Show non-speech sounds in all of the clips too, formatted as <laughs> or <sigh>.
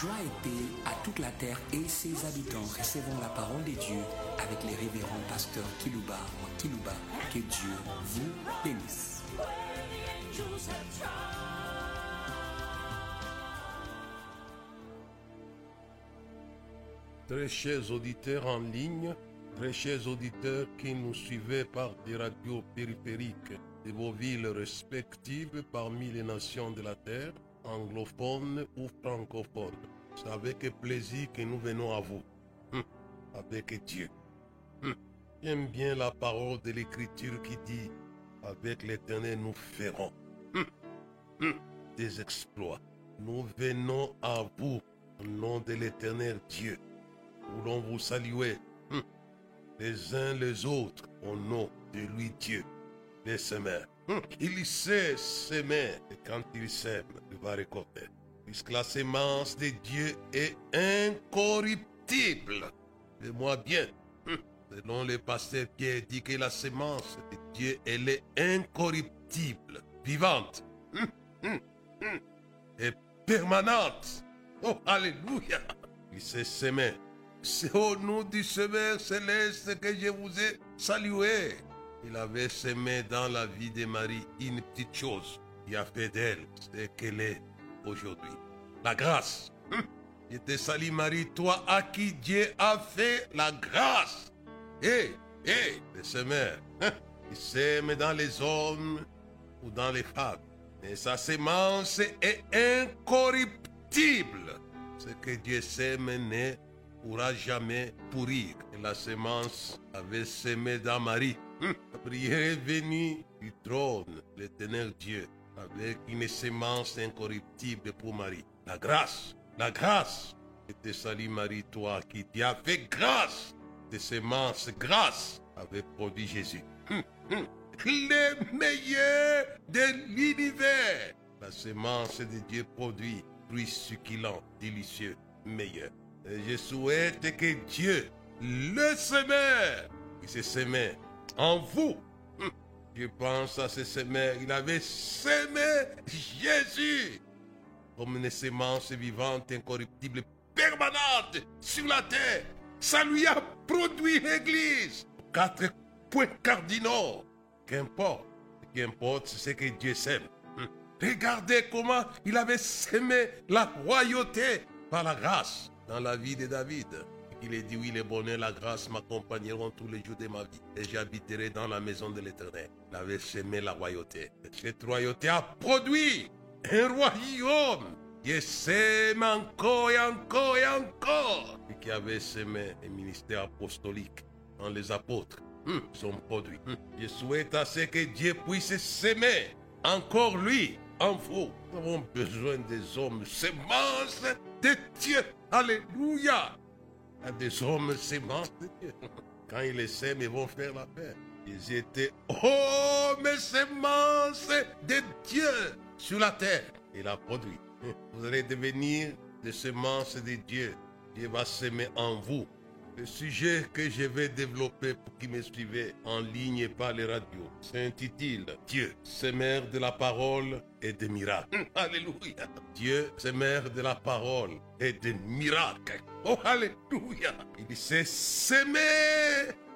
Joie et paix à toute la terre et ses habitants. Recevons la parole de Dieu avec les révérends pasteurs Kilouba ou Kilouba. Que Dieu vous bénisse. Très chers auditeurs en ligne, très chers auditeurs qui nous suivez par des radios périphériques de vos villes respectives parmi les nations de la terre, anglophones ou francophones. C'est avec plaisir que nous venons à vous, hum, avec Dieu. Hum. J'aime bien la parole de l'Écriture qui dit, avec l'Éternel nous ferons hum, des exploits. Nous venons à vous au nom de l'Éternel Dieu. Voulons vous saluer les uns les autres au nom de lui Dieu, les semeurs. Il sait s'aimer et quand il sème, il va récolter. Puisque la sémence de Dieu est incorruptible. Et moi bien, selon le pasteur Pierre dit que la sémence de Dieu, elle est incorruptible, vivante et permanente. Oh, alléluia. Il s'est semé. C'est au nom du Semeur céleste que je vous ai salué. Il avait semé dans la vie de Marie une petite chose qui a fait d'elle ce qu'elle est aujourd'hui. La grâce. Hum. Je te salue Marie, toi à qui Dieu a fait la grâce. Hé, hé, le semeur, hein, il sème dans les hommes ou dans les femmes. Mais sa sémence est incorruptible. Ce que Dieu sème ne pourra jamais pourrir. Et la sémence avait semé dans Marie. La prière est venue du trône, l'éternel Dieu, avec une sémence incorruptible pour Marie. La grâce, la grâce. Et te salue Marie, toi qui t'y as fait grâce. Tes sémences, grâce, avait produit Jésus. Hum, hum. Le meilleur de l'univers. La sémence de Dieu produit fruits succulents, délicieux, meilleurs. Et je souhaite que Dieu, le semeur, qui se semé en vous, hum, je pense à ce semeur, il avait semé Jésus comme une sémence vivante, incorruptible, permanente sur la terre. Ça lui a produit l'Église. Quatre points cardinaux. Qu'importe, qu'importe, c'est ce que Dieu sème. Hum. Regardez comment il avait semé la royauté par la grâce dans la vie de David. Il a dit, oui, le bonheur, la grâce m'accompagneront tous les jours de ma vie. Et j'habiterai dans la maison de l'éternel. Il avait semé la royauté. Cette royauté a produit un royaume qui sème encore et encore et encore. Et qui avait semé un ministère apostolique dans les apôtres. Hum, son produit. Hum. Je souhaite à ce que Dieu puisse s'aimer encore lui en vous. Nous avons besoin des hommes semences de Dieu. Alléluia. A des hommes Dieu. Quand ils les sèment, ils vont faire la paix. Ils étaient hommes semences de Dieu sur la terre. Il a produit. Vous allez devenir des semences de Dieu. Dieu va s'aimer en vous. Le sujet que je vais développer pour qui me suivez en ligne et par les radios s'intitule Dieu, semeur de la parole et des miracles. <laughs> Alléluia. Dieu, semeur de la parole et des miracles. Oh, Alléluia. Il s'est semé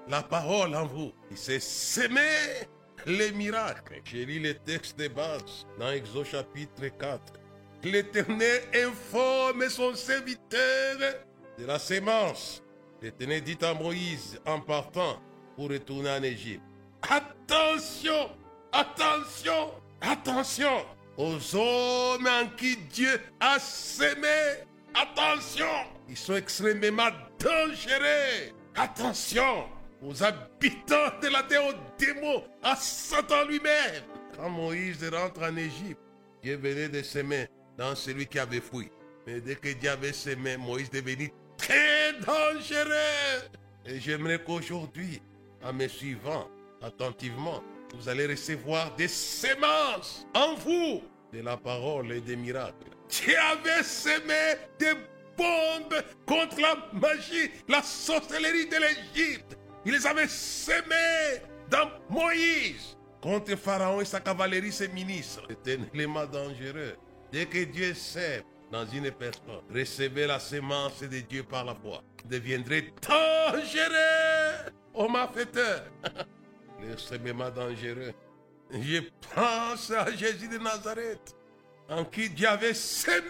la parole en vous. Il s'est semé les miracles. J'ai lu les textes de base dans Exode chapitre 4. L'Éternel informe son serviteur de la sémence L'Éternel dit à Moïse en partant pour retourner en Égypte. Attention, attention, attention aux hommes en qui Dieu a sémé. Attention, ils sont extrêmement dangereux. Attention aux habitants de la terre, aux démons, à Satan lui-même. Quand Moïse rentre en Égypte, Dieu venait de s'aimer dans celui qui avait fui. Mais dès que Dieu avait s'aimé, Moïse devenait très dangereux. Et j'aimerais qu'aujourd'hui, en me suivant attentivement, vous allez recevoir des semences en vous de la parole et des miracles. Dieu avait semé des bombes contre la magie, la sorcellerie de l'Égypte. Il les avait semées dans Moïse contre Pharaon et sa cavalerie, ses ministres. C'était un élément dangereux. Dès que Dieu sait, dans une personne. Recevez la semence de Dieu par la foi. Deviendrez dangereux. Oh ma fêteur. Le dangereux. Je pense à Jésus de Nazareth, en qui Dieu avait semé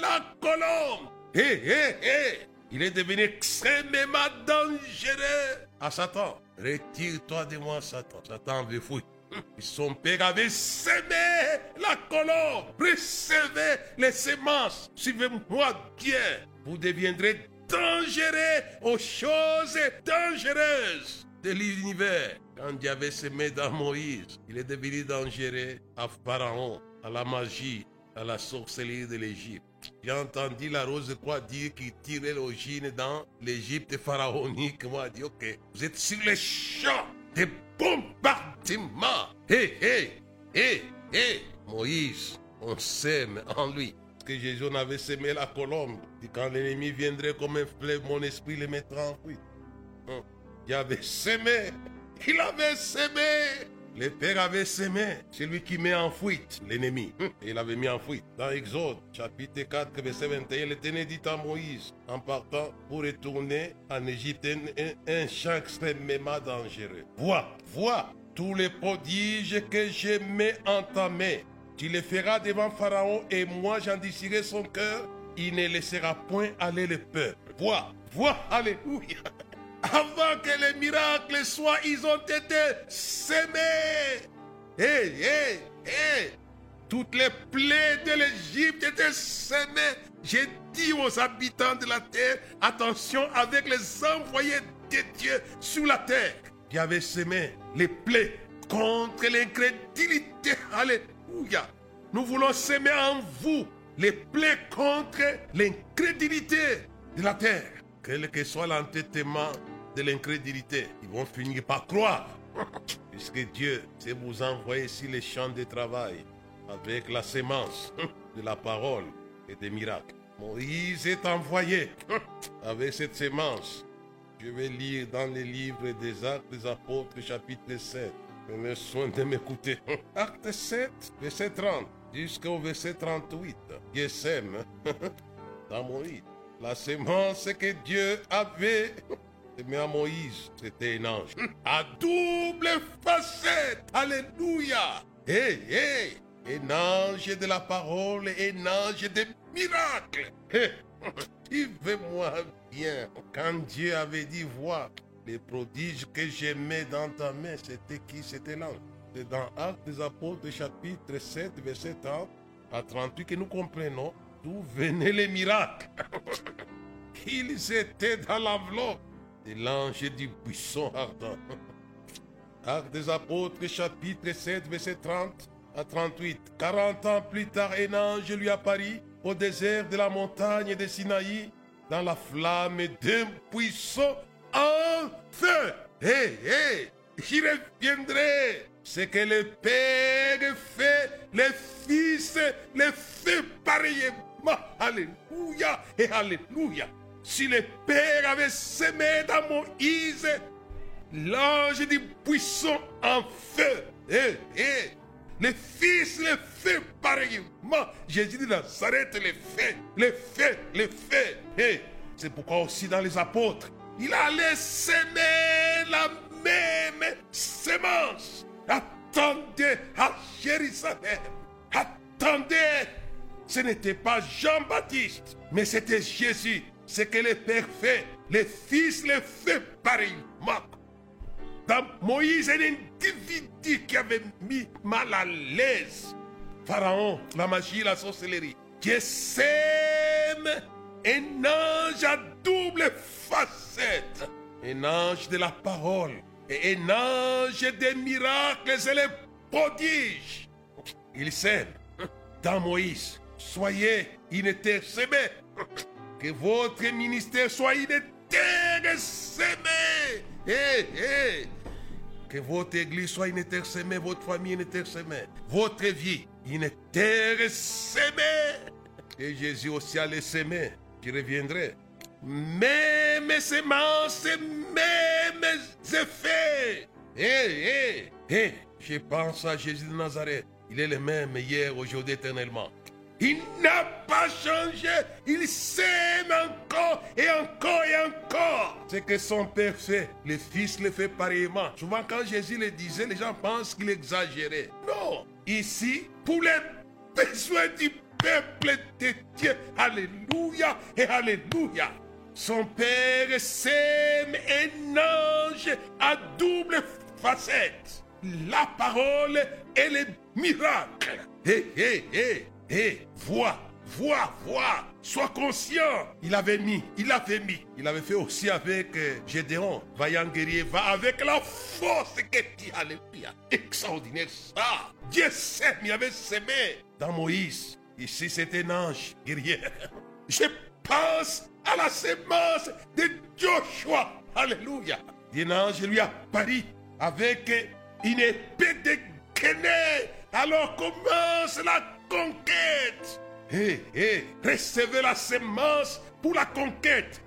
la colombe. Hé, hé, hé. Il est devenu extrêmement dangereux à Satan. Retire-toi de moi, Satan. Satan veut fouiller. Son père avait semé la colombe. Recevez les semences. Suivez-moi bien. Vous deviendrez dangereux aux choses dangereuses de l'univers. Quand Dieu avait semé dans Moïse, il est devenu dangereux à Pharaon, à la magie, à la sorcellerie de l'Égypte. J'ai entendu la rose quoi dire qu'il tirait l'origine dans l'Égypte pharaonique. Moi, dit, ok, vous êtes sur les champs bombardements. Hé, hé, hé, hé. Moïse, on sème en lui. Que Jésus on avait semé la colombe. Et quand l'ennemi viendrait comme un fleuve, mon esprit le mettra en fuite. Il avait semé. Il avait semé. Le Père avait semé, celui qui met en fuite l'ennemi. Hum, il avait mis en fuite. Dans Exode, chapitre 4, verset 21, l'Éternel dit à Moïse, en partant pour retourner en Égypte, un, un champ extrêmement dangereux. Vois, vois tous les prodiges que je mets en ta main. Tu les feras devant Pharaon et moi j'endurcirai son cœur. Il ne laissera point aller le peuple. Vois, vois, alléluia. Avant que les miracles soient, ils ont été semés. Hé, hé, hé. Toutes les plaies de l'Égypte étaient semées. J'ai dit aux habitants de la terre, attention avec les envoyés de Dieu sur la terre. avaient semé les plaies contre l'incrédulité. Alléluia. Nous voulons semer en vous les plaies contre l'incrédulité de la terre. Quel que soit l'entêtement de l'incrédulité, ils vont finir par croire. Puisque Dieu sait vous envoyer sur les champs de travail avec la sémence de la parole et des miracles. Moïse est envoyé avec cette sémence. Je vais lire dans les livres des Actes des Apôtres, chapitre 7. Prenez soin de m'écouter. Acte 7, verset 30 jusqu'au verset 38. Dieu sème dans Moïse. La sémence que Dieu avait mais à Moïse, c'était un ange. <laughs> À double facette. Alléluia. Hé, hé. Un ange de la parole un ange des miracles. <laughs> Hey. Suivez-moi bien. Quand Dieu avait dit, vois, les prodiges que j'ai mis dans ta main, c'était qui? C'était l'ange. C'est dans Actes des Apôtres, chapitre 7, verset 30 à 38, que nous comprenons d'où venaient les miracles. <laughs> Ils étaient dans l'enveloppe de l'ange du buisson ardent. Acte des apôtres, chapitre 7, verset 30 à 38. 40 ans plus tard, un ange lui apparut au désert de la montagne de Sinaï, dans la flamme d'un buisson en feu. Hé, hé, j'y reviendrai. Ce que le Père fait, le Fils le fait pareillement. Alléluia et Alléluia. Si le Père avait semé dans Moïse l'ange du buisson en feu, et, et le Fils le fait pareillement. Jésus de Nazareth le fait, le fait, le fait. Et c'est pourquoi aussi dans les apôtres, il allait semer la même semence. Attendez à Jérusalem. Attendez. Ce n'était pas Jean-Baptiste, mais c'était Jésus ce que le Père fait, le Fils le fait pareillement. Dans Moïse, un individu qui avait mis mal à l'aise Pharaon, la magie, la sorcellerie, qui sème un ange à double facette, un ange de la parole et un ange des miracles et les prodiges. Il sème dans Moïse, soyez inintercémés que votre ministère soit une terre semée. Que votre église soit une terre semée, votre famille une terre semée, votre vie une terre semée. Et Jésus aussi allait s'aimer. Je reviendrai. Même semences, mêmes effets. Hé, hé, hé. Je pense à Jésus de Nazareth. Il est le même hier, aujourd'hui, éternellement. Il n'a pas changé. Il s'aime encore et encore et encore. Ce que son père fait, le fils le fait pareillement. Souvent, quand Jésus le disait, les gens pensent qu'il exagérait. Non. Ici, pour les besoins du peuple de Dieu. Alléluia et Alléluia. Son père sème un ange à double facette. La parole et les miracles. Hé, hé, hé, hé, vois, vois, vois. Sois conscient. Il avait mis, il avait mis. Il avait fait aussi avec euh, Gédéon. Vaillant guerrier, va avec la force que tu as. Alléluia. Extraordinaire ça. Dieu sème, il avait semé dans Moïse. Ici, c'est un ange guerrier. <laughs> Je pense à la sémence de Joshua. Alléluia. Un ange lui a pari avec une épée de Kené. Alors commence la conquête. Hé, hé, recevez la sémence pour la conquête.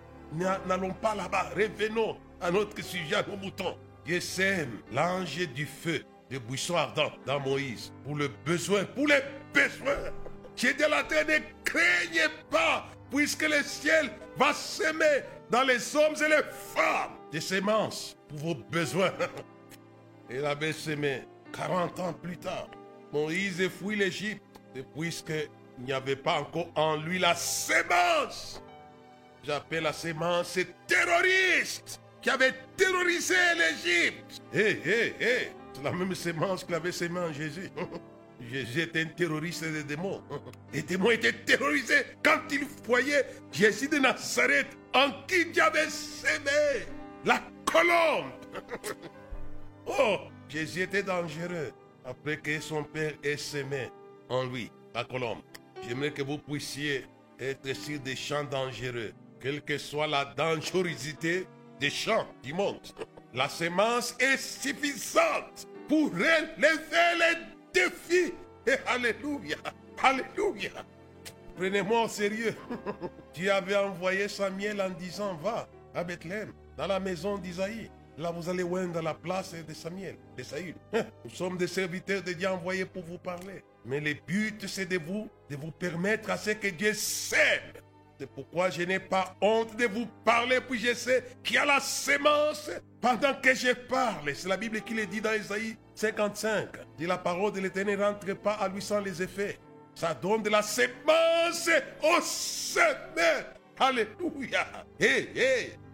N'allons pas là-bas, revenons à notre sujet, à nos moutons. Sème l'ange du feu, des buissons ardents dans Moïse, pour le besoin, pour les besoins. J'ai dit à la terre, ne craignez pas, puisque le ciel va s'aimer dans les hommes et les femmes des semences pour vos besoins. Il avait semé 40 ans plus tard. Moïse fouille l'Égypte, puisqu'il n'y avait pas encore en lui la sémence. J'appelle la sémence terroriste qui avait terrorisé l'Égypte. Hé, hé, hé, c'est la même sémence qu'il avait sémé en Jésus. <laughs> Jésus était un terroriste des démons. <laughs> Les démons étaient terrorisés quand ils voyaient Jésus de Nazareth en qui Dieu avait sémé la colombe. <laughs> Oh, Jésus était dangereux après que son père ait semé en lui la colombe. J'aimerais que vous puissiez être sur des champs dangereux, quelle que soit la dangerosité des champs du monde. La semence est suffisante pour relever les défis. Et alléluia, alléluia. Prenez-moi au sérieux. <laughs> Dieu avait envoyé Samuel en disant, va à Bethléem, dans la maison d'Isaïe. Là, vous allez dans la place de Samuel, de Saül. Nous sommes des serviteurs de Dieu envoyés pour vous parler. Mais le but, c'est de vous, de vous permettre à ce que Dieu sème. C'est pourquoi je n'ai pas honte de vous parler, puis je sais qu'il y a la sémence pendant que je parle. C'est la Bible qui le dit dans Isaïe 55. Dit la parole de l'Éternel rentre pas à lui sans les effets. Ça donne de la sémence au semé. Alléluia. Hé, hé. Dieu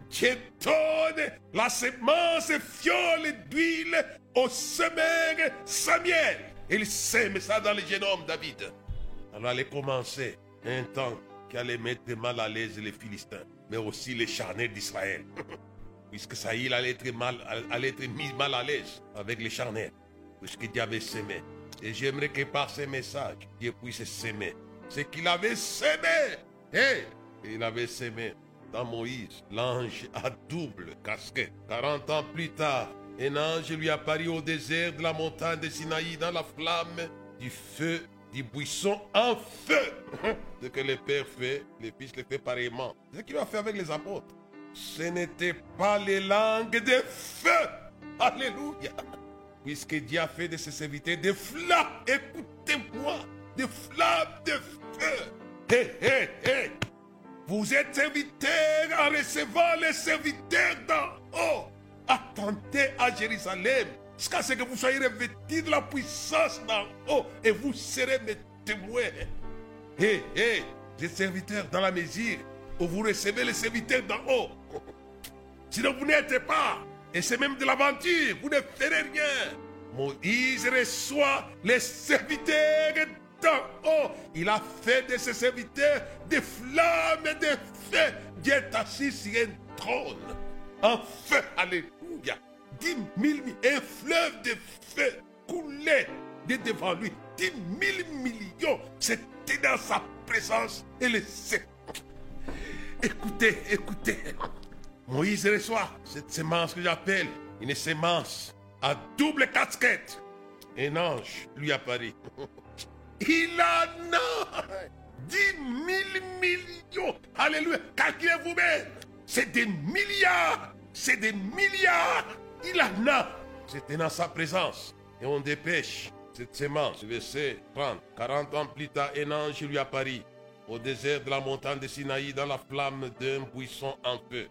donne la sémence fiole d'huile au semeur Samuel. Il sème ça dans le génome David. Alors allait commencer un temps qui allait mettre mal à l'aise les Philistins, mais aussi les charnels d'Israël. <laughs> Puisque Saïl allait être, mal, allait être mis mal à l'aise avec les charnels, puisque Dieu avait semé. Et j'aimerais que par ces messages, Dieu puisse s'aimer. Ce qu'il avait semé, et il avait semé dans Moïse, l'ange à double casquette. 40 ans plus tard, un ange lui apparut au désert de la montagne de Sinaï dans la flamme du feu du buisson en feu. <laughs> Ce que le Père fait, le Fils le fait pareillement. Ce qu'il a fait avec les apôtres. Ce n'était pas les langues de feu. Alléluia. Puisque Dieu a fait de ses serviteurs des flammes. Écoutez-moi. Des flammes de feu. Hé, hé, hé. Vous êtes serviteurs en recevant les serviteurs d'en haut. Attendez à Jérusalem jusqu'à ce que vous soyez revêtis de la puissance d'en haut et vous serez mes témoins. Hé, hé, les serviteurs dans la mesure où vous recevez les serviteurs d'en haut. Sinon vous n'êtes pas. Et c'est même de l'aventure. Vous ne ferez rien. Moïse reçoit les serviteurs haut. Il a fait de ses serviteurs des flammes et des feux. Dieu est assis sur un trône. En feu. Alléluia. Dix mille, un fleuve de feu coulait de devant lui. Dix mille millions, c'était dans sa présence et le Écoutez, écoutez. Moïse reçoit cette sémence que j'appelle une sémence à double casquette. Un ange lui apparaît. <laughs> Il en a dix mille millions. Alléluia. Calculez vous-même. C'est des milliards. C'est des milliards. Il en a. C'était dans sa présence. Et on dépêche cette semence. Verset 30. 40 ans plus tard, un ange lui apparut au désert de la montagne de Sinaï dans la flamme d'un buisson en feu.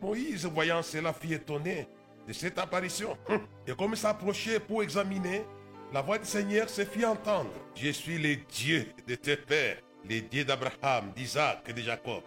Moïse, voyant cela, fut étonné de cette apparition. Hum. Et comme il s'approchait pour examiner, la voix du Seigneur se fit entendre. Je suis le Dieu de tes pères, le Dieu d'Abraham, d'Isaac et de Jacob.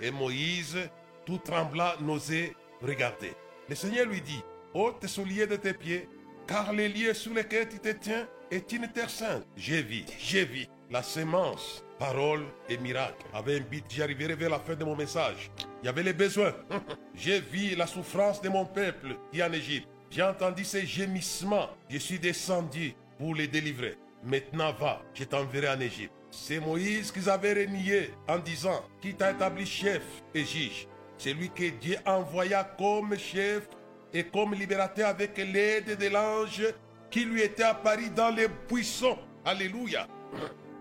Et Moïse, tout tremblant, n'osait regarder. Le Seigneur lui dit, ôte tes souliers de tes pieds, car les lieux sur lesquels tu te tiens est une terre sainte. J'ai vu, j'ai vu la semence, parole et miracle. Avec un but, j'y vers la fin de mon message. Il y avait les besoins. <laughs> j'ai vu la souffrance de mon peuple qui est en Égypte. J'ai entendu ses gémissements. Je suis descendu pour les délivrer. Maintenant va, je t'enverrai en Égypte. C'est Moïse qu'ils avaient renié en disant qui t'a établi chef et juge? C'est lui que Dieu envoya comme chef et comme libérateur avec l'aide de l'ange qui lui était apparu dans les buissons. Alléluia.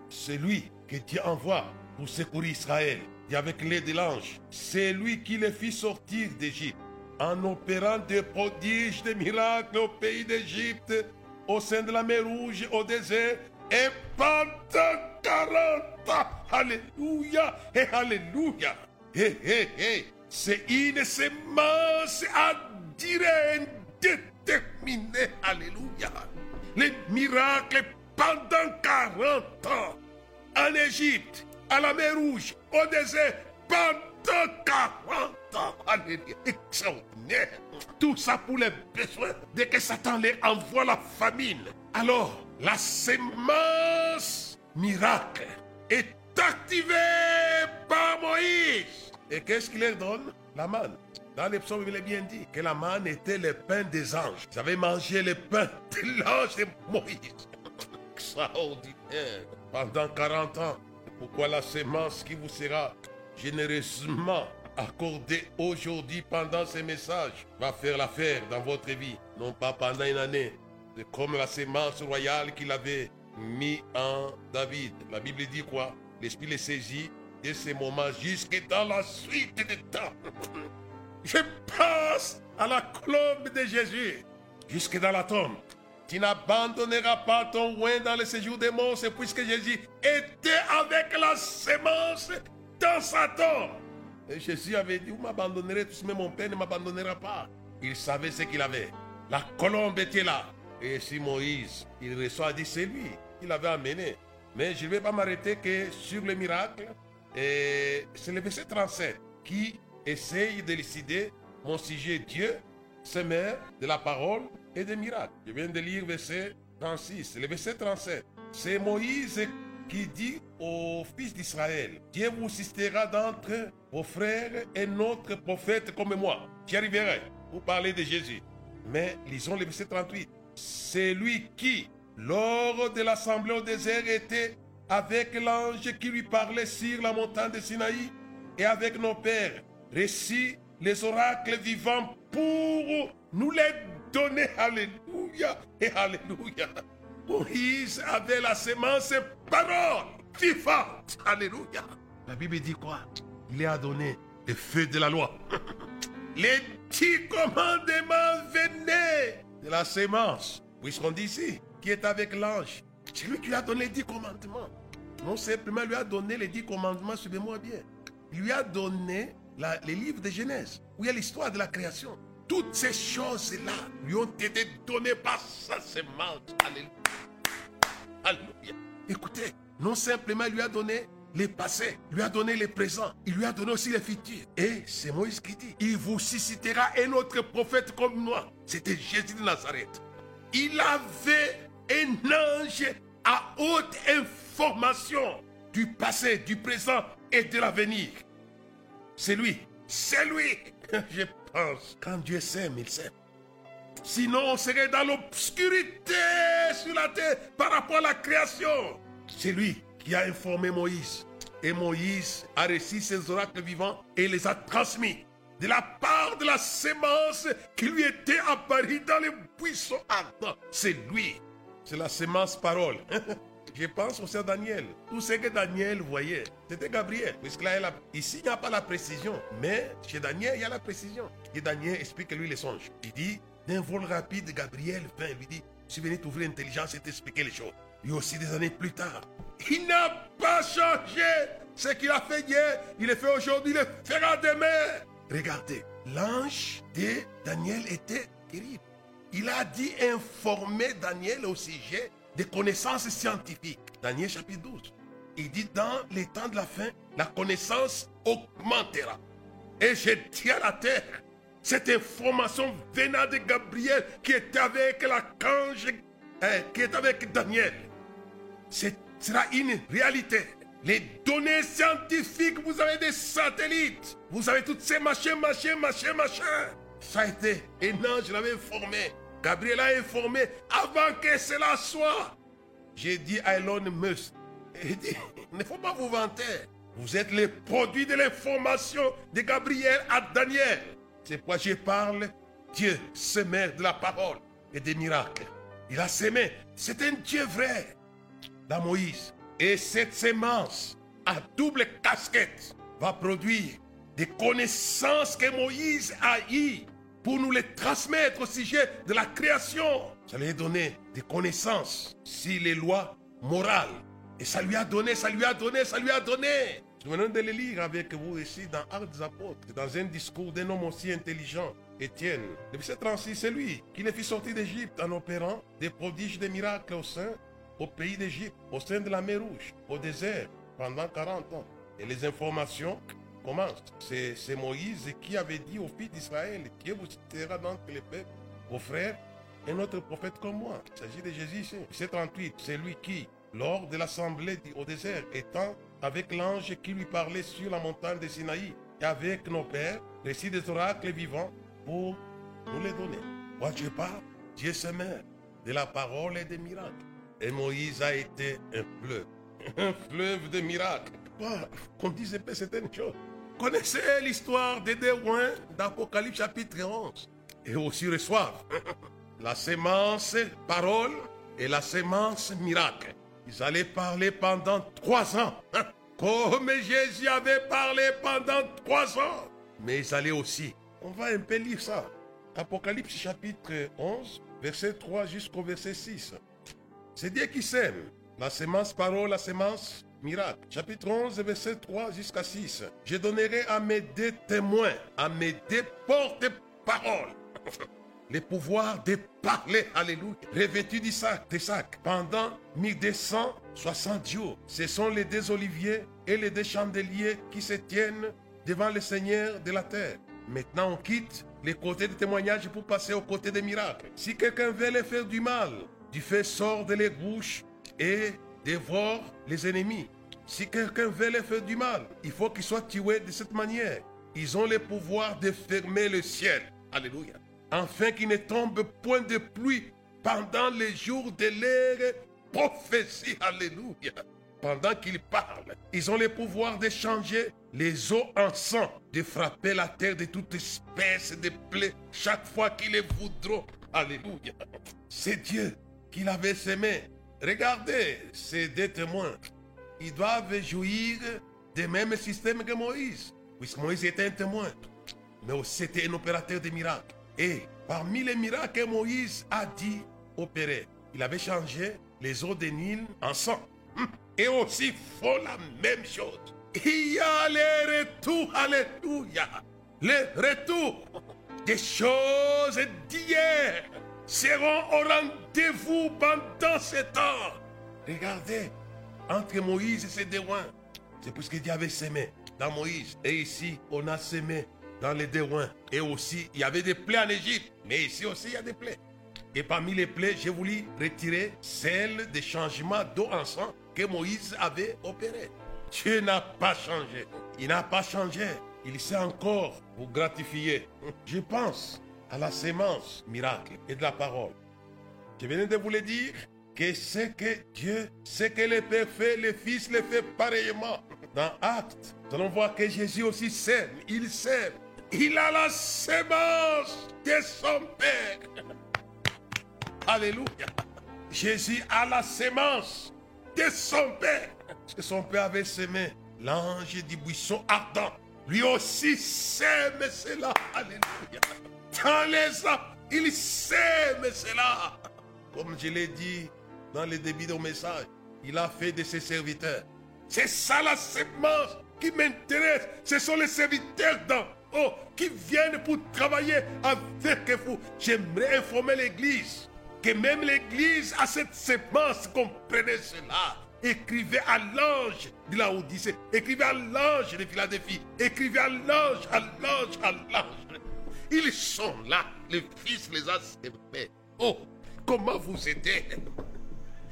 C'est lui que Dieu envoie pour secourir Israël. Et avec l'aide de l'ange, c'est lui qui les fit sortir d'Égypte en opérant des prodiges, des miracles au pays d'Égypte, au sein de la mer Rouge, au désert, et pendant 40 ans. Alléluia et Alléluia. Hé, hé, hé. C'est une semence à dire indéterminée. Alléluia. Les miracles pendant 40 ans. En Égypte, à la mer Rouge, au désert, pendant 40 ans. Alléluia. Extraordinaire. Tout ça pour les besoins. Dès que Satan les envoie la famine. Alors, la semence miracle est activée par Moïse. Et qu'est-ce qu'il leur donne La manne. Dans les psaumes, il est bien dit que la manne était le pain des anges. Ils avaient mangé le pain de l'ange de Moïse. Extraordinaire. Pendant 40 ans. Pourquoi la semence qui vous sera généreusement accordée aujourd'hui pendant ces messages va faire l'affaire dans votre vie, non pas pendant une année. C'est comme la semence royale qu'il avait mis en David. La Bible dit quoi? L'Esprit les saisit de ces moments jusque dans la suite des temps. <laughs> Je passe à la colombe de Jésus, jusque dans la tombe. Tu n'abandonneras pas ton oin dans le séjour des c'est puisque Jésus était avec la sémence dans sa tombe. Et Jésus avait dit, vous m'abandonnerez tous, mais mon Père ne m'abandonnera pas. Il savait ce qu'il avait. La colombe était là. Et si Moïse, il reçoit, dit, c'est lui qu'il avait amené. Mais je ne vais pas m'arrêter que sur le miracle. Et c'est le verset 37 qui essaye d'élucider mon sujet Dieu, semeur de la parole et des miracles. Je viens de lire verset 36. Le verset 37. C'est Moïse qui dit aux fils d'Israël, Dieu vous suscitera d'entre vos frères et notre prophète comme moi. J'y arriverai. Vous parlez de Jésus. Mais lisons le verset 38. C'est lui qui, lors de l'assemblée au désert, était avec l'ange qui lui parlait sur la montagne de Sinaï et avec nos pères, récit les oracles vivants pour nous les donner. Alléluia et Alléluia. Moïse avait la semence parole vivante. Alléluia. La Bible dit quoi? Il a donné le feu de la loi. <laughs> Les dix commandements venaient de la semence. Puisqu'on dit ici, qui est avec l'ange? C'est lui qui lui a donné les dix commandements. Non simplement lui a donné les dix commandements, suivez-moi bien. Il lui a donné les livres de Genèse, où il y a l'histoire de la création? Toutes ces choses-là lui ont été données par sa semence. Alléluia. Alléluia. Écoutez, non simplement il lui a donné les passés, il lui a donné les présents, il lui a donné aussi les futurs. Et c'est Moïse qui dit, il vous suscitera un autre prophète comme moi. C'était Jésus de Nazareth. Il avait un ange à haute information du passé, du présent et de l'avenir. C'est lui, c'est lui. <laughs> Je quand Dieu s'aime, il s'aime. Sinon, on serait dans l'obscurité sur la terre par rapport à la création. C'est lui qui a informé Moïse. Et Moïse a reçu ses oracles vivants et les a transmis de la part de la sémence qui lui était apparue dans les buissons. C'est lui. C'est la sémence parole. <laughs> Je pense au Seigneur Daniel. Tout ce que Daniel voyait, c'était Gabriel. Puisque là, ici, il n'y a pas la précision. Mais chez Daniel, il y a la précision. Et Daniel explique lui les songes. Il dit, d'un vol rapide, Gabriel vint lui dit, Je suis venu t'ouvrir l'intelligence et t'expliquer les choses. Lui aussi, des années plus tard, il n'a pas changé. Ce qu'il a fait hier, il le fait aujourd'hui, il le fera demain. Regardez, l'ange de Daniel était terrible. Il a dit informer Daniel au sujet des connaissances scientifiques. Daniel chapitre 12. Il dit dans les temps de la fin, la connaissance augmentera. Et j'ai dit à la terre, cette information venant de Gabriel qui était avec la hein, qui est avec Daniel. Ce sera une réalité. Les données scientifiques, vous avez des satellites, vous avez toutes ces machins, machins, machins, machins. Ça a été un ange l'avait informé. Gabriel a informé avant que cela soit. J'ai dit à Elon Musk, <laughs> il ne faut pas vous vanter. Vous êtes les produits de l'information de Gabriel à Daniel. C'est pourquoi je parle. Dieu, semeur de la parole et des miracles. Il a semé. C'est un Dieu vrai dans Moïse. Et cette semence à double casquette va produire des connaissances que Moïse a eues pour nous les transmettre au sujet de la création. Ça lui a donné des connaissances sur les lois morales. Et ça lui a donné, ça lui a donné, ça lui a donné. Je venons de le lire avec vous ici dans Actes des Apôtres, dans un discours d'un homme aussi intelligent, Étienne. Le verset 36, c'est lui qui les fit sortir d'Égypte en opérant des prodiges, des miracles au sein au pays d'Égypte, au sein de la mer Rouge, au désert, pendant 40 ans. Et les informations commencent. C'est Moïse qui avait dit aux fils d'Israël, Dieu vous citera dans les peuples, vos frères, et notre prophète comme moi. Il s'agit de Jésus. C'est 38, c'est lui qui, lors de l'assemblée au désert, étant avec l'ange qui lui parlait sur la montagne de Sinaï, et avec nos pères, récit des oracles vivants pour nous les donner. Moi je parle, Dieu semeur de la parole et des miracles. Et Moïse a été un fleuve, <laughs> un fleuve de miracles. Qu'on dise un peu certaines choses. Connaissez l'histoire des deux d'Apocalypse chapitre 11. Et aussi reçoivent <laughs> la sémence parole et la sémence miracle. Ils allaient parler pendant trois ans. <laughs> Comme Jésus avait parlé pendant trois ans. Mais ils allaient aussi. On va un peu lire ça. Apocalypse chapitre 11, verset 3 jusqu'au verset 6. C'est Dieu qui sème. La sémence parole, la sémence miracle. Chapitre 11, verset 3 jusqu'à 6. Je donnerai à mes deux témoins, à mes deux porte-paroles, <laughs> le pouvoir de parler, alléluia, revêtus d'Isaac, sacs pendant 1260 jours. Ce sont les deux oliviers et les deux chandeliers qui se tiennent devant le Seigneur de la terre. Maintenant, on quitte les côtés des témoignages pour passer aux côtés des miracles. Si quelqu'un veut les faire du mal, du fait sort de les bouches et dévore les ennemis. Si quelqu'un veut les faire du mal, il faut qu'il soit tué de cette manière. Ils ont le pouvoir de fermer le ciel. Alléluia. Afin qu'il ne tombe point de pluie pendant les jours de leur prophétie. Alléluia. Pendant qu'ils parlent, ils ont le pouvoir de changer les eaux en sang, de frapper la terre de toute espèce de plaies chaque fois qu'ils les voudront. Alléluia. C'est Dieu qui l'avait semé. Regardez ces deux témoins. Ils doivent jouir des mêmes systèmes que Moïse. Puisque Moïse était un témoin. Mais aussi c'était un opérateur de miracles. Et parmi les miracles que Moïse a dit opérer, il avait changé les eaux de Nil en sang. Hum. Et aussi font la même chose. Il y a les retours, alléluia. Les retours des choses d'hier seront au rendez-vous pendant ce temps. Regardez, entre Moïse et ses déroins, c'est puisque Dieu avait semé dans Moïse. Et ici, on a semé dans les déroins. Et aussi, il y avait des plaies en Égypte. Mais ici aussi, il y a des plaies. Et parmi les plaies, j'ai voulu retirer celle des changements d'eau en sang que Moïse avait opéré. Dieu n'a pas changé. Il n'a pas changé. Il sait encore vous gratifier. Je pense à la sémence miracle et de la parole. Je venais de vous le dire que ce que Dieu, ce que le Père fait, le Fils le fait pareillement. Dans Actes, nous allons voir que Jésus aussi sème, il sème. Il a la sémence de son Père. Alléluia. Jésus a la sémence de son Père. Parce que son Père avait semé l'ange du buisson ardent. Lui aussi sème cela. Alléluia. Dans les il sème cela. comme je l'ai dit dans le début de mon message, il a fait de ses serviteurs. C'est ça la semence qui m'intéresse. Ce sont les serviteurs d'en haut qui viennent pour travailler avec vous. J'aimerais informer l'Église que même l'Église a cette semence, comprenez cela. Écrivez à l'ange de la Odyssée, écrivez à l'ange de Philadelphie, écrivez à l'ange, à l'ange, à l'ange. Ils sont là, le Fils les a semés. Oh, comment vous aidez?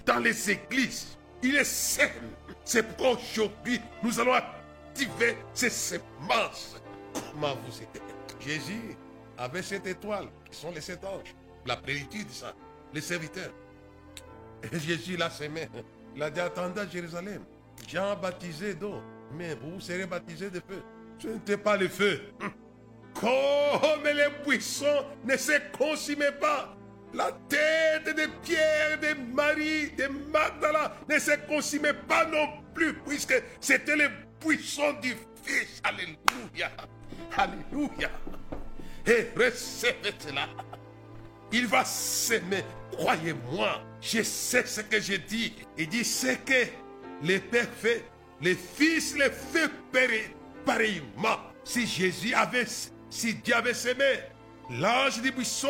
Dans les églises. Il est sème. C'est pourquoi aujourd'hui, nous allons activer ces semences. Comment vous aidez? Jésus avait cette étoile, qui sont les sept anges. La plénitude, ça, les serviteurs. Jésus l'a semé. Il a dit, attendez à Jérusalem. Jean baptisé d'eau, mais vous serez baptisés de feu. Ce n'était pas le feu. Comme les buissons ne se consumaient pas, la tête de Pierre, de Marie, de Magdala ne se consumait pas non plus, puisque c'était le buisson du Fils. Alléluia. Alléluia. Et recevez cela. Il va s'aimer. Croyez-moi, je sais ce que je dis. Il dit ce que le Père fait, le Fils le fait pareillement. Si Jésus avait, si Dieu avait semé, l'ange du buisson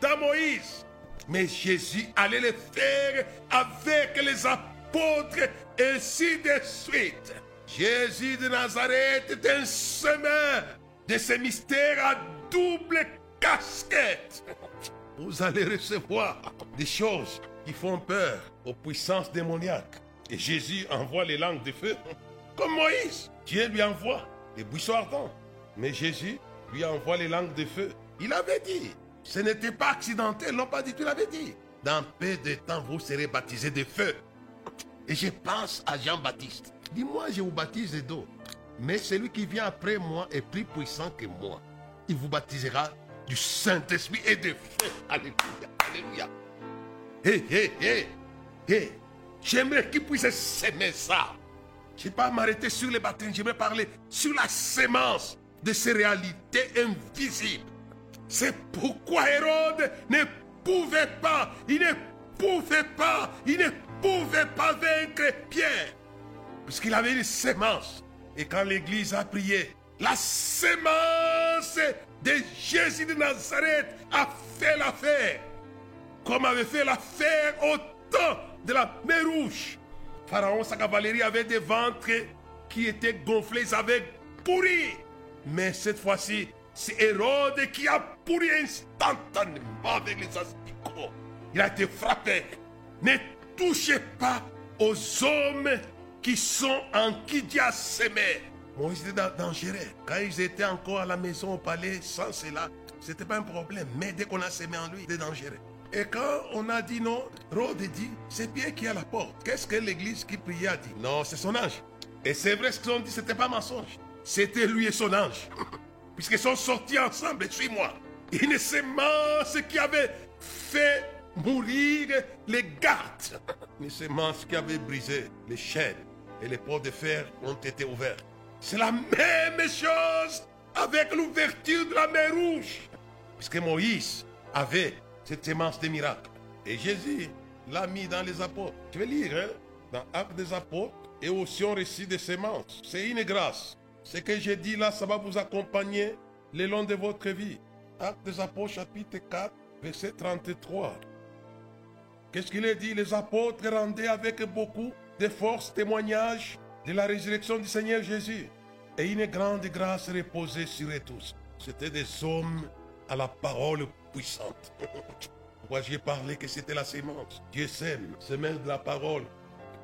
dans Moïse, mais Jésus allait le faire avec les apôtres, ainsi de suite. Jésus de Nazareth est un semeur de ces mystères à double casquette. Vous allez recevoir des choses qui font peur aux puissances démoniaques. Et Jésus envoie les langues de feu, comme Moïse. Dieu lui envoie les buissons ardents. Mais Jésus lui envoie les langues de feu. Il avait dit, ce n'était pas accidentel, non pas du tout, il avait dit. Dans peu de temps, vous serez baptisés de feu. Et je pense à Jean-Baptiste. Dis-moi, je vous baptise d'eau. Mais celui qui vient après moi est plus puissant que moi. Il vous baptisera du Saint-Esprit et de feu. Alléluia. Alléluia. Hé, hé, hé. J'aimerais qu'il puisse s'aimer ça. Je ne vais pas m'arrêter sur les baptêmes. J'aimerais parler sur la sémence de ces réalités invisibles. C'est pourquoi Hérode ne pouvait pas, il ne pouvait pas, il ne pouvait pas vaincre Pierre. Puisqu'il avait une sémence. Et quand l'église a prié, la sémence de Jésus de Nazareth a fait l'affaire. Comme avait fait l'affaire au temps de la mer rouge. Pharaon, sa cavalerie avait des ventres qui étaient gonflés, ils avaient pourri. Mais cette fois-ci, c'est Hérode qui a pourri instantanément avec les asticots. Il a été frappé. Ne touchez pas aux hommes qui sont en qui Dieu a semé. Moïse était dangereux. Quand ils étaient encore à la maison au palais, sans cela, c'était pas un problème. Mais dès qu'on a semé en lui, il était dangereux. Et quand on a dit non, Rode dit, c'est Pierre qui à la porte. Qu'est-ce que l'église qui priait a dit? Non, c'est son ange. Et c'est vrai ce qu'ils ont dit, c'était pas mensonge. C'était lui et son ange. <laughs> puisqu'ils sont sortis ensemble, suis-moi. Une semence qui avait fait mourir les gardes. <laughs> Une semence qui avait brisé les chaînes et les portes de fer ont été ouverts. C'est la même chose avec l'ouverture de la mer rouge. Puisque Moïse avait cette semence de miracle. Et Jésus l'a mis dans les apôtres. Je vais lire hein, dans Actes des apôtres et aussi on récit des semences. C'est une grâce. Ce que j'ai dit là, ça va vous accompagner le long de votre vie. Actes des apôtres chapitre 4, verset 33. Qu'est-ce qu'il a dit? Les apôtres rendaient avec beaucoup de force témoignage de la résurrection du Seigneur Jésus. Et une grande grâce reposait sur eux tous. C'était des hommes à la parole puissante. <laughs> Moi j'ai parlé que c'était la sémence. Dieu sème, semence de la parole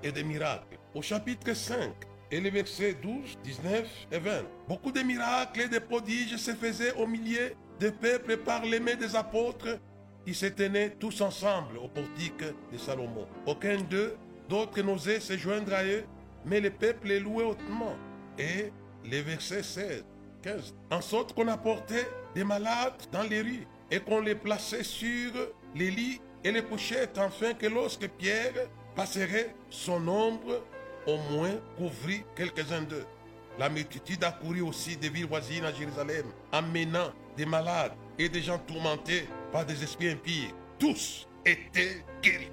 et des miracles. Au chapitre 5, et les versets 12, 19 et 20. Beaucoup de miracles et de prodiges se faisaient au milieu des peuples par les mains des apôtres qui se tenaient tous ensemble au portique de Salomon. Aucun d'eux, d'autres n'osait se joindre à eux, mais le peuple les louait hautement. Et les versets 16, 15. En sorte qu'on apportait des malades dans les rues et qu'on les plaçait sur les lits et les couchait, afin que lorsque Pierre passerait, son ombre au moins couvrit quelques-uns d'eux. La multitude a couru aussi des villes voisines à Jérusalem, amenant des malades et des gens tourmentés par des esprits impies. Tous était guéri.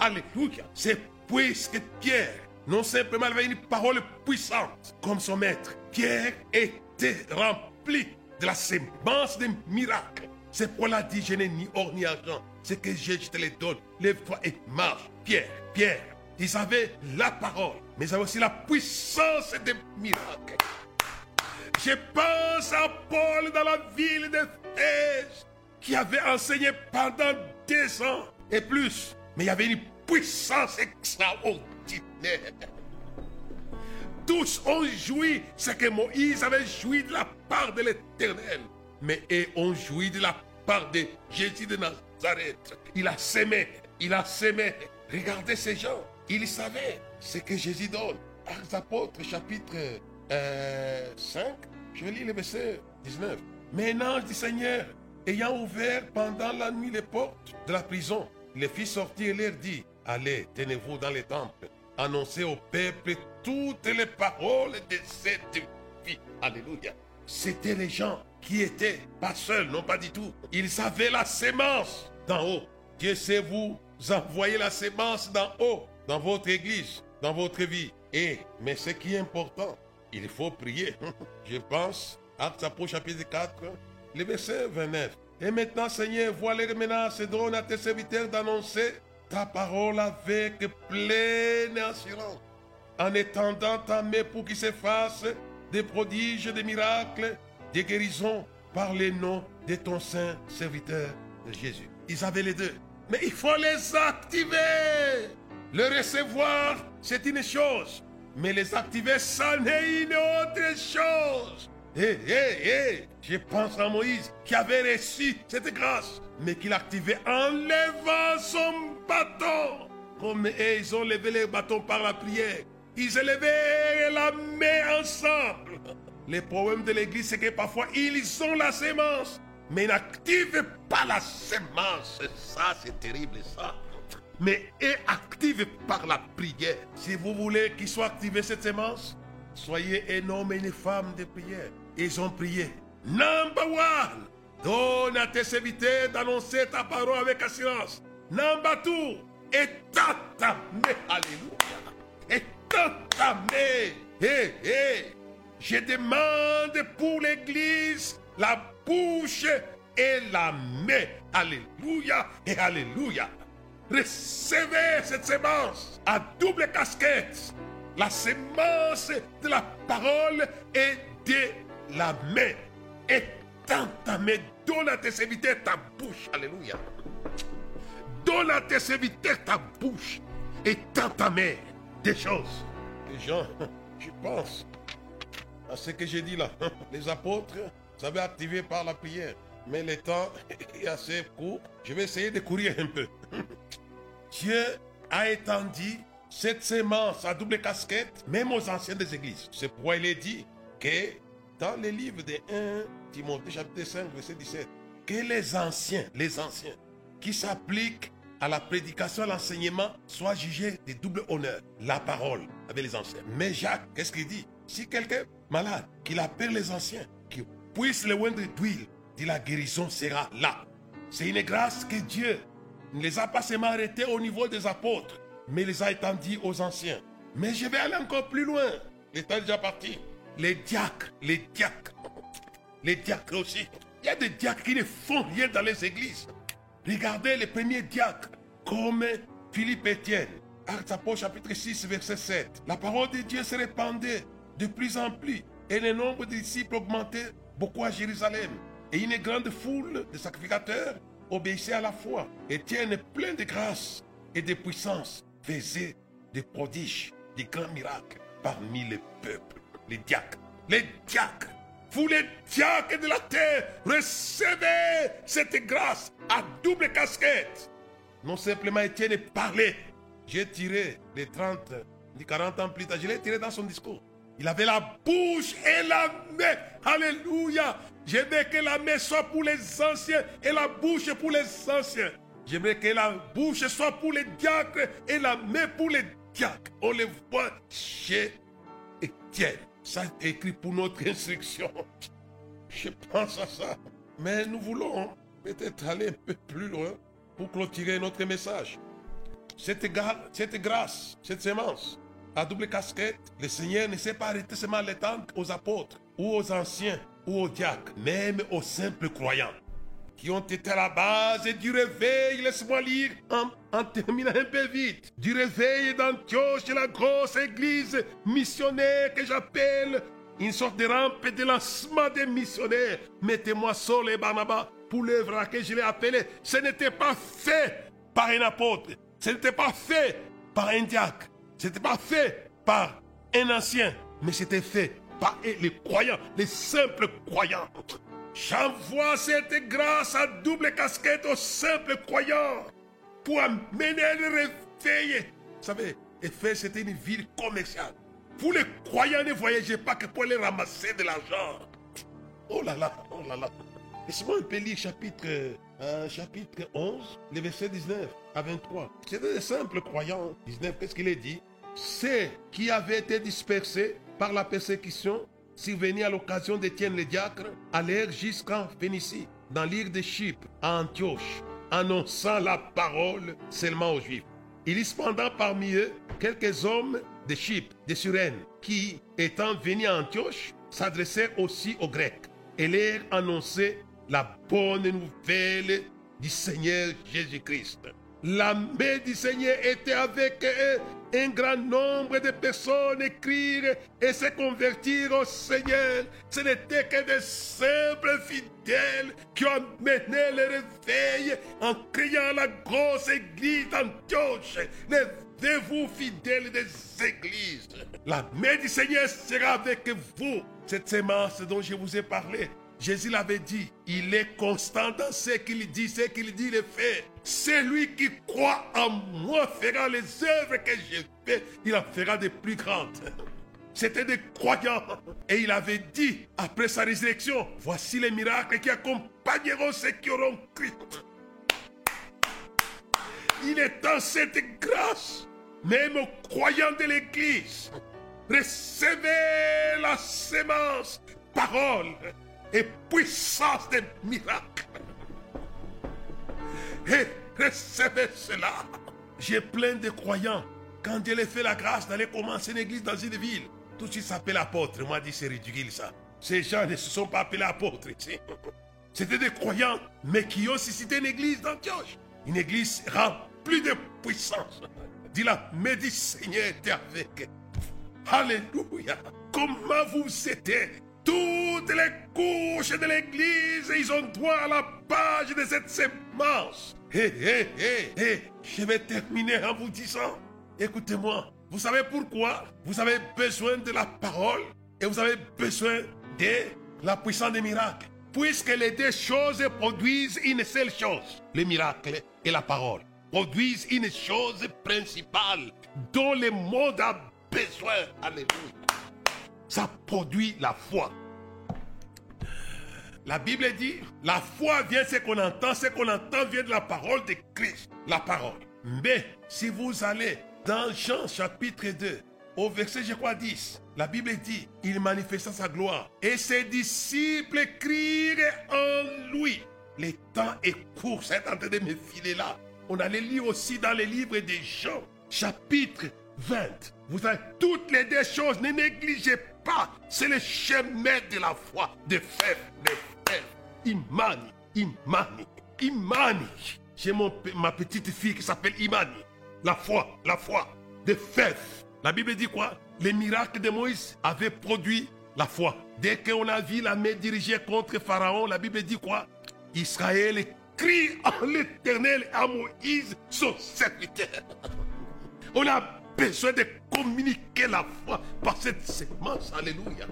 Alléluia. C'est puisque Pierre, non simplement avait une parole puissante comme son maître, Pierre était rempli de la sémence des miracles. C'est pour la dit, je n'ai ni or ni argent. C'est que je te les donne. Lève-toi et marche. Pierre, Pierre, ils avaient la parole, mais ils avaient aussi la puissance des miracles. Je pense à Paul dans la ville d'Éphèse, qui avait enseigné pendant des ans et plus. Mais il y avait une puissance extraordinaire. Tous ont joui ce que Moïse avait joui de la part de l'Éternel. Mais eux ont joui de la part de Jésus de Nazareth. Il a semé, il a semé. Regardez ces gens, ils savaient ce que Jésus donne. Actes apôtres, chapitre 5, euh, je lis le verset 19. Mais un ange du Seigneur, ayant ouvert pendant la nuit les portes de la prison, les fit sortir et leur dit, allez, tenez-vous dans les temples, annoncez au peuple toutes les paroles de cette vie. Alléluia. C'était les gens qui étaient pas seuls, non pas du tout. Ils avaient la sémence d'en haut. Dieu sait vous envoyer la sémence d'en haut, dans votre église, dans votre vie. Et, mais ce qui est important, il faut prier. <laughs> Je pense, Actes apôtres chapitre 4, le verset 29. Et maintenant, Seigneur, vois les menaces et donne à tes serviteurs d'annoncer ta parole avec pleine assurance, en étendant ta main pour qu'il se fasse des prodiges, des miracles, des guérisons par les noms de ton saint serviteur Jésus. Ils avaient les deux. Mais il faut les activer. Le recevoir, c'est une chose. Mais les activer, c'en est une autre chose. Hé, hé, hé, je pense à Moïse qui avait reçu cette grâce, mais qu'il activait en levant son bâton. Comme ils ont levé les bâtons par la prière, ils élevaient la main ensemble. Le problème de l'église, c'est que parfois ils ont la sémence, mais n'activent pas la sémence. Ça, c'est terrible, ça mais est active par la prière. Si vous voulez qu'il soit activé cette sémence, soyez un homme et une femme de prière. Ils ont prié. Number one, donne à tes serviteurs d'annoncer ta parole avec assurance. Number two, étends ta main. Alléluia. Étends ta main. Hé, hé. Je demande pour l'église la bouche et la main. Alléluia et Alléluia. Recevez cette sémence à double casquette. La sémence de la parole et de la main. Et ta main, donne à tes serviteurs ta bouche. Alléluia. Donne à tes serviteurs ta bouche et tends ta main des choses. Les gens, <laughs> je pense à ce que j'ai dit là. <laughs> Les apôtres s'avaient activé par la prière. Mais le temps <laughs> est assez court. Je vais essayer de courir un peu. Dieu a étendu cette sémence à double casquette, même aux anciens des églises. C'est pourquoi il est dit que dans les livres de 1 Timothée chapitre 5 verset 17, que les anciens, les anciens qui s'appliquent à la prédication, à l'enseignement, soient jugés de double honneur. La parole avec les anciens. Mais Jacques, qu'est-ce qu'il dit? Si quelqu'un malade, qu'il appelle les anciens, qu'il puisse le oindre d'huile, dit la guérison sera là. C'est une grâce que Dieu ne les a pas seulement arrêtés au niveau des apôtres, mais les a étendus aux anciens. Mais je vais aller encore plus loin. L'état est déjà parti. Les diacres, les diacres, les diacres aussi. Il y a des diacres qui ne font rien dans les églises. Regardez les premiers diacres, comme Philippe Étienne. Actes chapitre 6, verset 7. La parole de Dieu se répandait de plus en plus et le nombre de disciples augmentait beaucoup à Jérusalem. Et une grande foule de sacrificateurs obéissait à la foi. Étienne, plein de grâce et de puissance, faisait des prodiges, des grands miracles parmi les peuples, les diacres. Les diacres, vous les diacres de la terre, recevez cette grâce à double casquette. Non simplement Étienne parlait. J'ai tiré les 30, les 40 ans plus tard, je l'ai tiré dans son discours. Il avait la bouche et la main. Alléluia. J'aimerais que la main soit pour les anciens et la bouche pour les anciens. J'aimerais que la bouche soit pour les diacres et la main pour les diacres. On les voit chez Étienne. Ça est écrit pour notre instruction. Je pense à ça. Mais nous voulons peut-être aller un peu plus loin pour clôturer notre message. Cette, grâce, cette sémence, à double casquette, le Seigneur ne s'est pas arrêté seulement l'étendre aux apôtres, ou aux anciens, ou aux diacres, même aux simples croyants qui ont été à la base du réveil, laisse-moi lire en, en, terminant un peu vite, du réveil d'Antioche, la grosse église missionnaire que j'appelle une sorte de rampe de lancement des missionnaires. Mettez-moi Saul et Barnabas pour l'œuvre à laquelle je l'ai appelé. Ce n'était pas fait par un apôtre, ce n'était pas fait par un diacre, ce n'était pas fait par un ancien, mais c'était fait par les croyants, les simples croyants. J'envoie cette grâce à double casquette aux simples croyants pour amener le réveil. Vous savez, Éphèse c'était une ville commerciale. Vous les croyants ne voyagez pas que pour aller ramasser de l'argent. Oh là là, oh là là. Laissez-moi un peu lire chapitre, euh, chapitre 11, le verset 19 à 23. C'est des simples croyants. 19, qu'est-ce qu'il est dit? Ceux qui avaient été dispersés par la persécution survenue à l'occasion d'Étienne le diacre, allèrent jusqu'en Phénicie, dans l'île de Chypre, à Antioche, annonçant la parole seulement aux Juifs. Il y cependant parmi eux quelques hommes de Chypre, de Surène, qui, étant venus à Antioche, s'adressèrent aussi aux Grecs et leur annonçaient la bonne nouvelle du Seigneur Jésus-Christ. La main du Seigneur était avec eux. Un grand nombre de personnes écrire et se convertir au Seigneur. Ce n'était que des simples fidèles qui ont mené le réveil en criant la grosse église d'Antioche. Levez-vous fidèles des églises? La main du Seigneur sera avec vous. Cette sémence dont je vous ai parlé, Jésus l'avait dit, il est constant dans ce qu'il dit, ce qu'il dit, il fait. Celui qui croit en moi fera les œuvres que j'ai faites, il en fera des plus grandes. C'était des croyants. Et il avait dit, après sa résurrection, voici les miracles qui accompagneront ceux qui auront cru. Il est dans cette grâce, même aux croyants de l'Église. Recevez la sémence, parole et puissance des miracles. Et recevez cela. J'ai plein de croyants. Quand Dieu les fait la grâce d'aller commencer une église dans une ville, tout de suite s'appelle apôtre. Moi, dit c'est ridicule ça. Ces gens ne se sont pas appelés apôtres. <laughs> C'était des croyants, mais qui ont suscité une église d'Antioche. Une église remplie de puissance. Dis la mais du Seigneur était avec. Alléluia. Comment vous êtes? Toutes les couches de l'église, ils ont droit à la page de cette hé, je vais terminer en vous disant, écoutez-moi, vous savez pourquoi? Vous avez besoin de la parole et vous avez besoin de la puissance des miracles. Puisque les deux choses produisent une seule chose, le miracle et la parole, produisent une chose principale dont le monde a besoin. Alléluia ça produit la foi. La Bible dit, la foi vient ce qu'on entend, ce qu'on entend vient de la parole de Christ, la parole. Mais si vous allez dans Jean chapitre 2, au verset, je crois, 10, la Bible dit, il manifesta sa gloire et ses disciples crient en lui. Le temps est court, c'est en train de me filer là. On allait lire aussi dans les livres de Jean, chapitre 20. Vous avez toutes les deux choses, ne négligez pas. C'est le chemin de la foi, de faire, de. Imani, Imani, Imani. J'ai ma petite fille qui s'appelle Imani. La foi, la foi, de faire. La Bible dit quoi? Les miracles de Moïse avaient produit la foi. Dès qu'on a vu la main dirigée contre Pharaon, la Bible dit quoi? Israël crie en l'éternel à Moïse, son serviteur. On a besoin de communiquer la foi par cette sémence. Alléluia.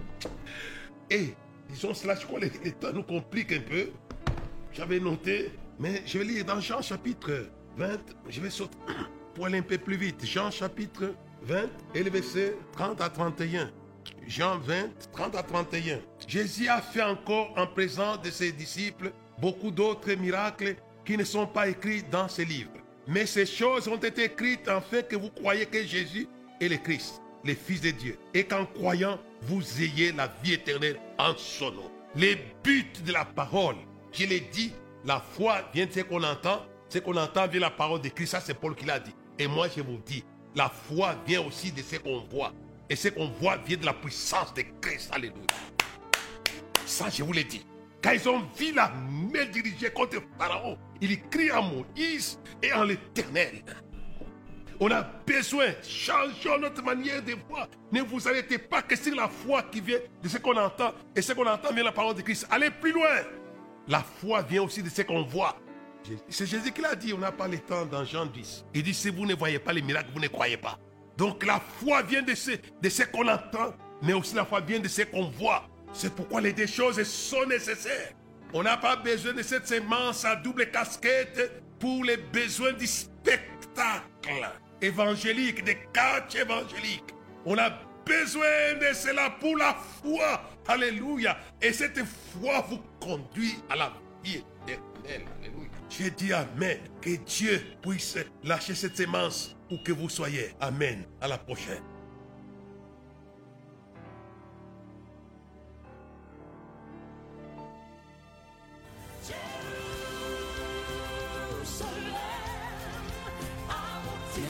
Et disons cela, je crois que le temps nous complique un peu. J'avais noté, mais je vais lire dans Jean chapitre 20. Je vais sauter <clears throat> pour aller un peu plus vite. Jean chapitre 20 et le verset 30 à 31. Jean 20, 30 à 31. Jésus a fait encore en présence de ses disciples beaucoup d'autres miracles qui ne sont pas écrits dans ce livre. Mais ces choses ont été écrites afin que vous croyez que Jésus est le Christ, le Fils de Dieu, et qu'en croyant, vous ayez la vie éternelle en son nom. Les buts de la parole, je l'ai dit, la foi vient de ce qu'on entend, Ce qu'on entend via la parole de Christ, ça c'est Paul qui l'a dit. Et moi je vous dis, la foi vient aussi de ce qu'on voit. Et ce qu'on voit vient de la puissance de Christ. Alléluia. Ça, je vous l'ai dit. Quand ils ont vu la main dirigée contre Pharaon, ils crient à Moïse et en l'éternel. On a besoin, changeons notre manière de voir. Ne vous arrêtez pas que sur la foi qui vient de ce qu'on entend. Et ce qu'on entend vient de la parole de Christ. Allez plus loin. La foi vient aussi de ce qu'on voit. C'est Jésus qui l'a dit, on n'a pas le temps dans Jean 10. Il dit, si vous ne voyez pas les miracles, vous ne croyez pas. Donc la foi vient de ce, de ce qu'on entend, mais aussi la foi vient de ce qu'on voit. C'est pourquoi les deux choses sont nécessaires. On n'a pas besoin de cette semence à double casquette pour les besoins du spectacle évangélique, des catch évangéliques. On a besoin de cela pour la foi. Alléluia. Et cette foi vous conduit à la vie éternelle. Alléluia. J'ai dit Amen. Que Dieu puisse lâcher cette semence où que vous soyez. Amen. À la prochaine.